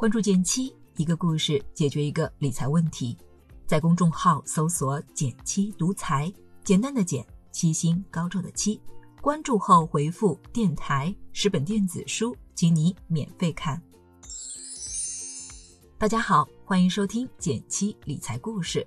关注减七，一个故事解决一个理财问题。在公众号搜索“减七独裁，简单的简，七星高照的七。关注后回复“电台”十本电子书，请你免费看。大家好，欢迎收听减七理财故事。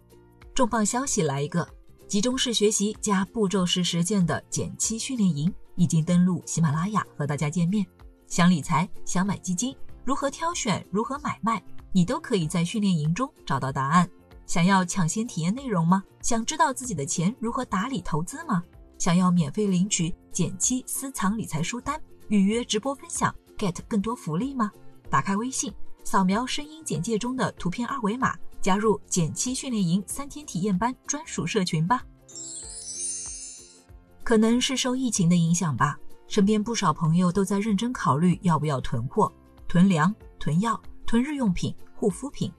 重磅消息来一个，集中式学习加步骤式实践的减七训练营已经登陆喜马拉雅，和大家见面。想理财，想买基金。如何挑选，如何买卖，你都可以在训练营中找到答案。想要抢先体验内容吗？想知道自己的钱如何打理投资吗？想要免费领取减七私藏理财书单，预约直播分享，get 更多福利吗？打开微信，扫描声音简介中的图片二维码，加入减七训练营三天体验班专属社群吧。可能是受疫情的影响吧，身边不少朋友都在认真考虑要不要囤货。囤粮、囤药、囤日用品、护肤品，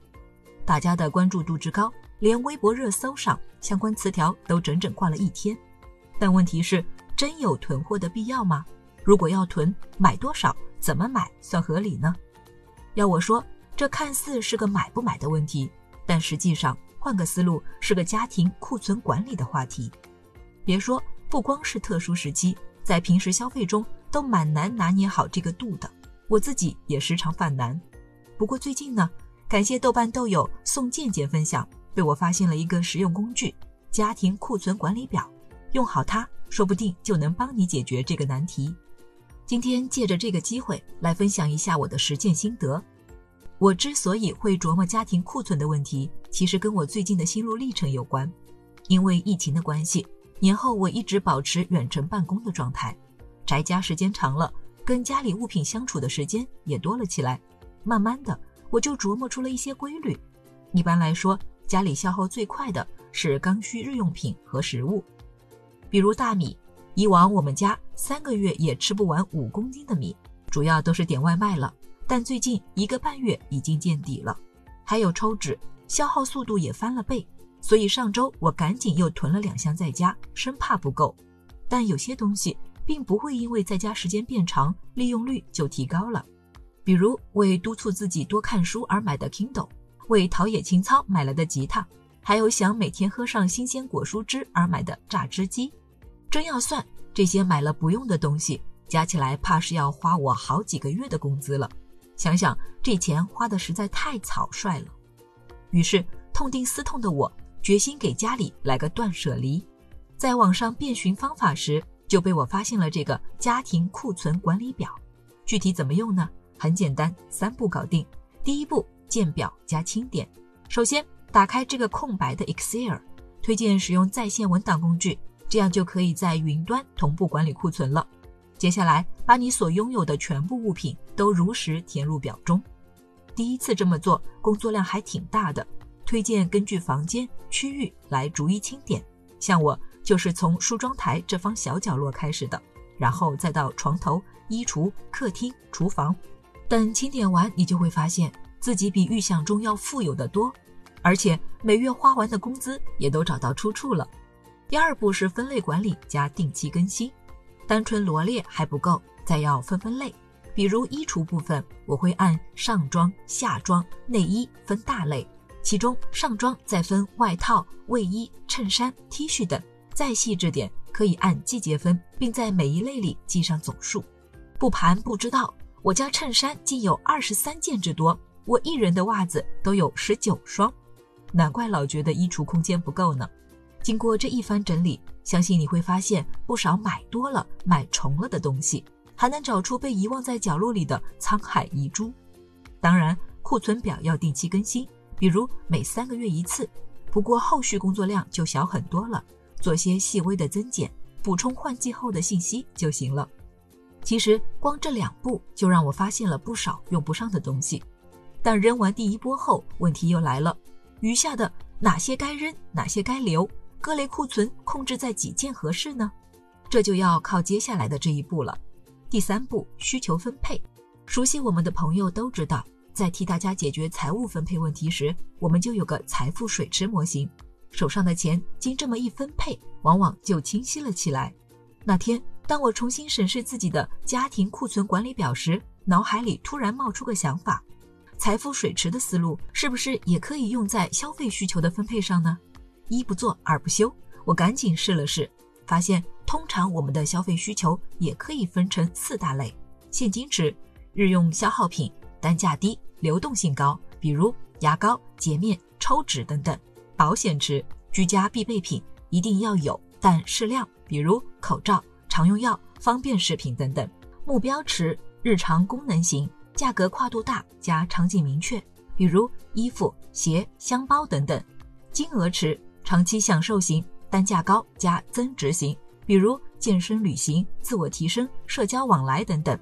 大家的关注度之高，连微博热搜上相关词条都整整挂了一天。但问题是，真有囤货的必要吗？如果要囤，买多少？怎么买算合理呢？要我说，这看似是个买不买的问题，但实际上换个思路，是个家庭库存管理的话题。别说，不光是特殊时期，在平时消费中都蛮难拿捏好这个度的。我自己也时常犯难，不过最近呢，感谢豆瓣豆友宋健健分享，被我发现了一个实用工具——家庭库存管理表。用好它，说不定就能帮你解决这个难题。今天借着这个机会来分享一下我的实践心得。我之所以会琢磨家庭库存的问题，其实跟我最近的心路历程有关。因为疫情的关系，年后我一直保持远程办公的状态，宅家时间长了。跟家里物品相处的时间也多了起来，慢慢的我就琢磨出了一些规律。一般来说，家里消耗最快的是刚需日用品和食物，比如大米。以往我们家三个月也吃不完五公斤的米，主要都是点外卖了。但最近一个半月已经见底了。还有抽纸，消耗速度也翻了倍，所以上周我赶紧又囤了两箱在家，生怕不够。但有些东西。并不会因为在家时间变长，利用率就提高了。比如为督促自己多看书而买的 Kindle，为陶冶情操买来的吉他，还有想每天喝上新鲜果蔬汁而买的榨汁机。真要算这些买了不用的东西，加起来怕是要花我好几个月的工资了。想想这钱花的实在太草率了。于是痛定思痛的我，决心给家里来个断舍离。在网上遍寻方法时，就被我发现了这个家庭库存管理表，具体怎么用呢？很简单，三步搞定。第一步，建表加清点。首先，打开这个空白的 Excel，推荐使用在线文档工具，这样就可以在云端同步管理库存了。接下来，把你所拥有的全部物品都如实填入表中。第一次这么做，工作量还挺大的，推荐根据房间区域来逐一清点。像我。就是从梳妆台这方小角落开始的，然后再到床头、衣橱、客厅、厨房。等清点完，你就会发现自己比预想中要富有的多，而且每月花完的工资也都找到出处了。第二步是分类管理加定期更新，单纯罗列还不够，再要分分类。比如衣橱部分，我会按上装、下装、内衣分大类，其中上装再分外套、卫衣、衬衫、T 恤等。再细致点，可以按季节分，并在每一类里记上总数。不盘不知道，我家衬衫竟有二十三件之多，我一人的袜子都有十九双，难怪老觉得衣橱空间不够呢。经过这一番整理，相信你会发现不少买多了、买重了的东西，还能找出被遗忘在角落里的沧海遗珠。当然，库存表要定期更新，比如每三个月一次，不过后续工作量就小很多了。做些细微的增减，补充换季后的信息就行了。其实光这两步就让我发现了不少用不上的东西。但扔完第一波后，问题又来了：余下的哪些该扔，哪些该留？各类库存控制在几件合适呢？这就要靠接下来的这一步了。第三步，需求分配。熟悉我们的朋友都知道，在替大家解决财务分配问题时，我们就有个财富水池模型。手上的钱经这么一分配，往往就清晰了起来。那天，当我重新审视自己的家庭库存管理表时，脑海里突然冒出个想法：财富水池的思路是不是也可以用在消费需求的分配上呢？一不做二不休，我赶紧试了试，发现通常我们的消费需求也可以分成四大类：现金池、日用消耗品、单价低、流动性高，比如牙膏、洁面、抽纸等等；保险池、居家必备品一定要有，但适量，比如口罩、常用药、方便食品等等；目标池、日常功能型。价格跨度大加场景明确，比如衣服、鞋、箱包等等；金额池长期享受型，单价高加增值型，比如健身、旅行、自我提升、社交往来等等。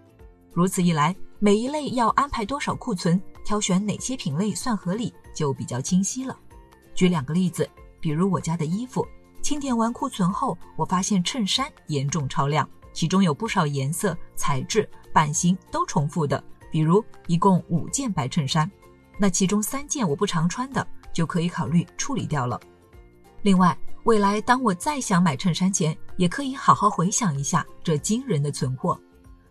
如此一来，每一类要安排多少库存，挑选哪些品类算合理，就比较清晰了。举两个例子，比如我家的衣服，清点完库存后，我发现衬衫严重超量，其中有不少颜色、材质、版型都重复的。比如一共五件白衬衫，那其中三件我不常穿的，就可以考虑处理掉了。另外，未来当我再想买衬衫前，也可以好好回想一下这惊人的存货。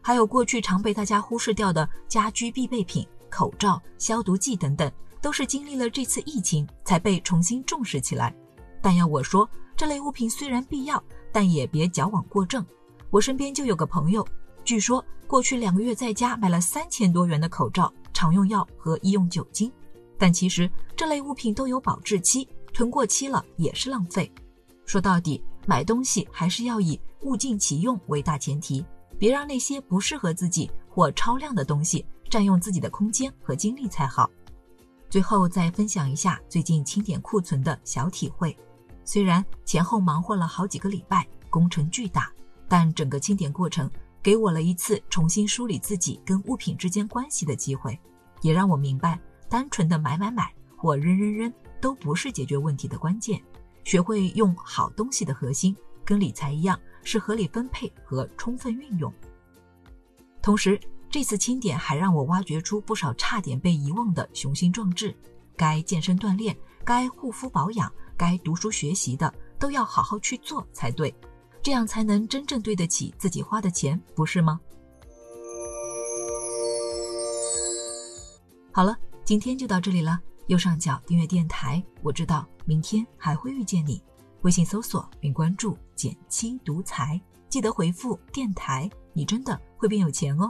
还有过去常被大家忽视掉的家居必备品，口罩、消毒剂等等，都是经历了这次疫情才被重新重视起来。但要我说，这类物品虽然必要，但也别矫枉过正。我身边就有个朋友。据说过去两个月在家买了三千多元的口罩、常用药和医用酒精，但其实这类物品都有保质期，囤过期了也是浪费。说到底，买东西还是要以物尽其用为大前提，别让那些不适合自己或超量的东西占用自己的空间和精力才好。最后再分享一下最近清点库存的小体会，虽然前后忙活了好几个礼拜，工程巨大，但整个清点过程。给我了一次重新梳理自己跟物品之间关系的机会，也让我明白，单纯的买买买或扔扔扔都不是解决问题的关键。学会用好东西的核心，跟理财一样，是合理分配和充分运用。同时，这次清点还让我挖掘出不少差点被遗忘的雄心壮志。该健身锻炼、该护肤保养、该读书学习的，都要好好去做才对。这样才能真正对得起自己花的钱，不是吗？好了，今天就到这里了。右上角订阅电台，我知道明天还会遇见你。微信搜索并关注“减七独裁，记得回复“电台”，你真的会变有钱哦。